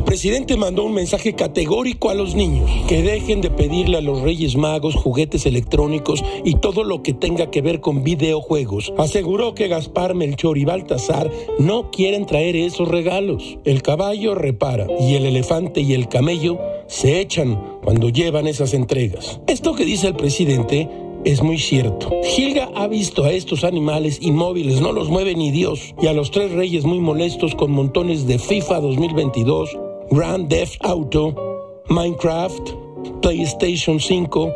presidente mandó un mensaje categórico a los niños, que dejen de pedirle a los Reyes Magos juguetes electrónicos y todo lo que tenga que ver con videojuegos. Aseguró que Gaspar, Melchor y Baltasar no quieren traer esos regalos. El caballo repara y el elefante y el camello se echan cuando llevan esas entregas. Esto que dice el presidente es muy cierto. Gilga ha visto a estos animales inmóviles, no los mueve ni Dios, y a los tres reyes muy molestos con montones de FIFA 2022, Grand Theft Auto, Minecraft, PlayStation 5,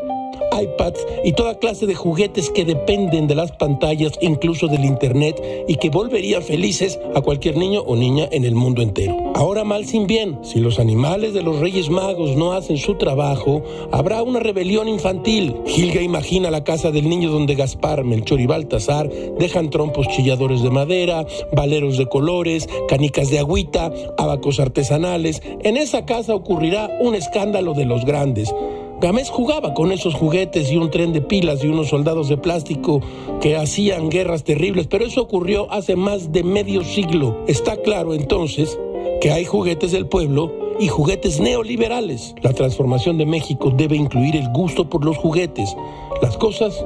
iPads y toda clase de juguetes que dependen de las pantallas, incluso del Internet, y que volverían felices a cualquier niño o niña en el mundo entero. Ahora mal sin bien, si los animales de los Reyes Magos no hacen su trabajo, habrá una rebelión infantil. Gilga imagina la casa del niño donde Gaspar, Melchor y Baltasar dejan trompos chilladores de madera, valeros de colores, canicas de agüita, abacos artesanales. En esa casa ocurrirá un escándalo de los grandes. Gamés jugaba con esos juguetes y un tren de pilas y unos soldados de plástico que hacían guerras terribles, pero eso ocurrió hace más de medio siglo. Está claro entonces que hay juguetes del pueblo y juguetes neoliberales. La transformación de México debe incluir el gusto por los juguetes. Las cosas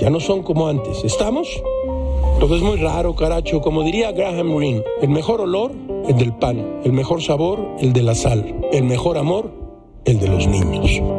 ya no son como antes. ¿Estamos? Todo es muy raro, caracho. Como diría Graham Greene, el mejor olor, el del pan. El mejor sabor, el de la sal. El mejor amor, el de los niños.